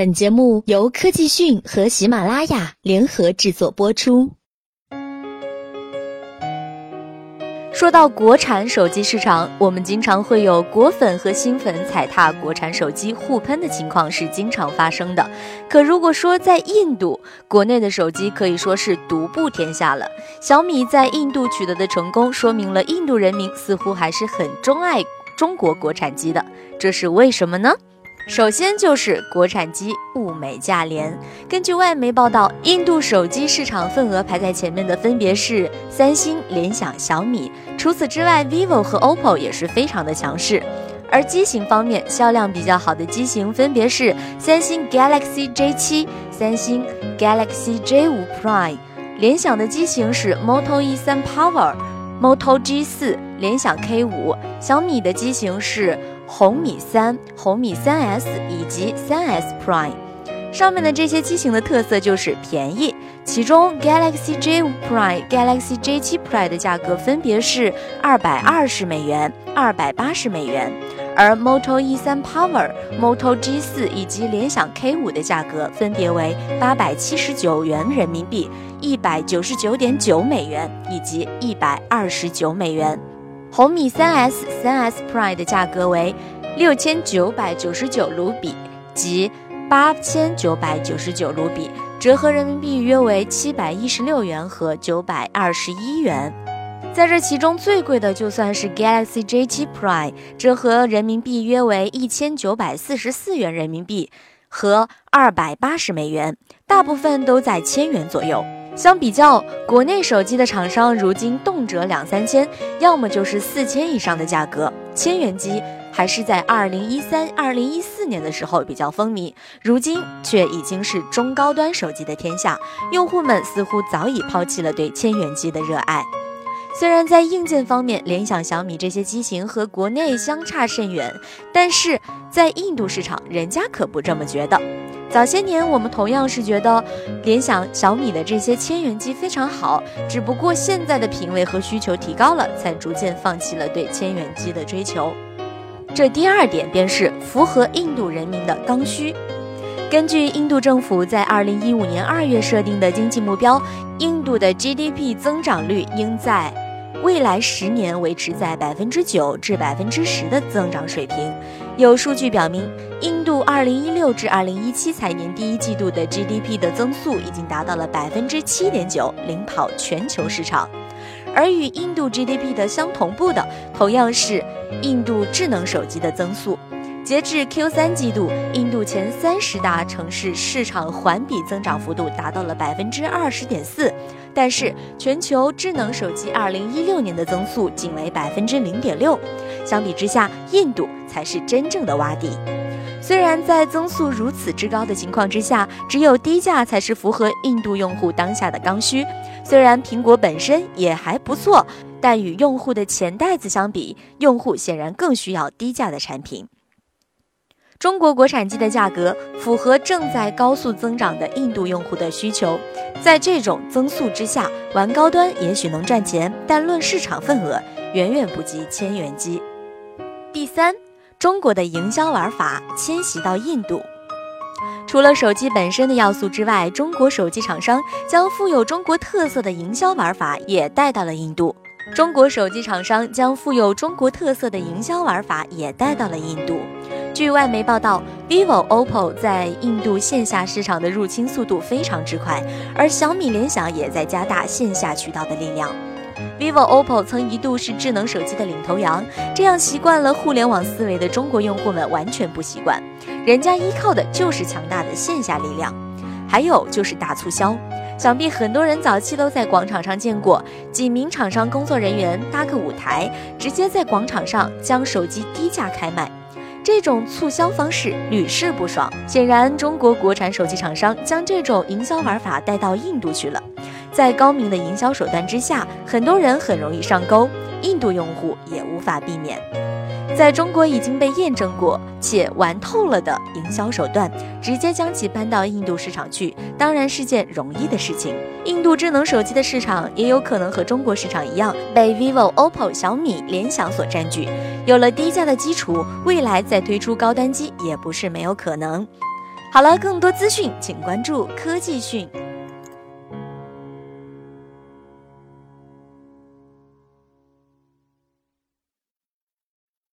本节目由科技讯和喜马拉雅联合制作播出。说到国产手机市场，我们经常会有果粉和新粉踩踏国产手机互喷的情况是经常发生的。可如果说在印度，国内的手机可以说是独步天下了。小米在印度取得的成功，说明了印度人民似乎还是很钟爱中国国产机的。这是为什么呢？首先就是国产机物美价廉。根据外媒报道，印度手机市场份额排在前面的分别是三星、联想、小米。除此之外，vivo 和 OPPO 也是非常的强势。而机型方面，销量比较好的机型分别是三星 Galaxy J7、三星 Galaxy J5 Prime。联想的机型是 Moto E3 Power、Moto G4、联想 K5。小米的机型是。红米三、红米三 S 以及三 S Prime，上面的这些机型的特色就是便宜。其中 Galaxy J5 Prime、Galaxy J7 Prime 的价格分别是二百二十美元、二百八十美元，而 Moto E3 Power、Moto G4 以及联想 K5 的价格分别为八百七十九元人民币、一百九十九点九美元以及一百二十九美元。红米三 S、三 S Prime 的价格为六千九百九十九卢比即八千九百九十九卢比，折合人民币约为七百一十六元和九百二十一元。在这其中最贵的就算是 Galaxy J7 Prime，折合人民币约为一千九百四十四元人民币和二百八十美元，大部分都在千元左右。相比较，国内手机的厂商如今动辄两三千，要么就是四千以上的价格。千元机还是在二零一三、二零一四年的时候比较风靡，如今却已经是中高端手机的天下，用户们似乎早已抛弃了对千元机的热爱。虽然在硬件方面，联想、小米这些机型和国内相差甚远，但是在印度市场，人家可不这么觉得。早些年，我们同样是觉得联想、小米的这些千元机非常好，只不过现在的品味和需求提高了，才逐渐放弃了对千元机的追求。这第二点便是符合印度人民的刚需。根据印度政府在二零一五年二月设定的经济目标，印度的 GDP 增长率应在未来十年维持在百分之九至百分之十的增长水平。有数据表明，印度2016至2017财年第一季度的 GDP 的增速已经达到了百分之七点九，领跑全球市场。而与印度 GDP 的相同步的，同样是印度智能手机的增速。截至 Q3 季度，印度前三十大城市市场环比增长幅度达到了百分之二十点四。但是，全球智能手机2016年的增速仅为百分之零点六，相比之下，印度才是真正的洼地。虽然在增速如此之高的情况之下，只有低价才是符合印度用户当下的刚需。虽然苹果本身也还不错，但与用户的钱袋子相比，用户显然更需要低价的产品。中国国产机的价格符合正在高速增长的印度用户的需求，在这种增速之下，玩高端也许能赚钱，但论市场份额，远远不及千元机。第三，中国的营销玩法迁徙到印度，除了手机本身的要素之外，中国手机厂商将富有中国特色的营销玩法也带到了印度。中国手机厂商将富有中国特色的营销玩法也带到了印度。据外媒报道，vivo、OPPO 在印度线下市场的入侵速度非常之快，而小米、联想也在加大线下渠道的力量。vivo、OPPO 曾一度是智能手机的领头羊，这样习惯了互联网思维的中国用户们完全不习惯，人家依靠的就是强大的线下力量，还有就是大促销。想必很多人早期都在广场上见过几名厂商工作人员搭个舞台，直接在广场上将手机低价开卖。这种促销方式屡试不爽，显然中国国产手机厂商将这种营销玩法带到印度去了。在高明的营销手段之下，很多人很容易上钩，印度用户也无法避免。在中国已经被验证过且玩透了的营销手段，直接将其搬到印度市场去，当然是件容易的事情。印度智能手机的市场也有可能和中国市场一样，被 vivo、OPPO、小米、联想所占据。有了低价的基础，未来再推出高端机也不是没有可能。好了，更多资讯请关注科技讯。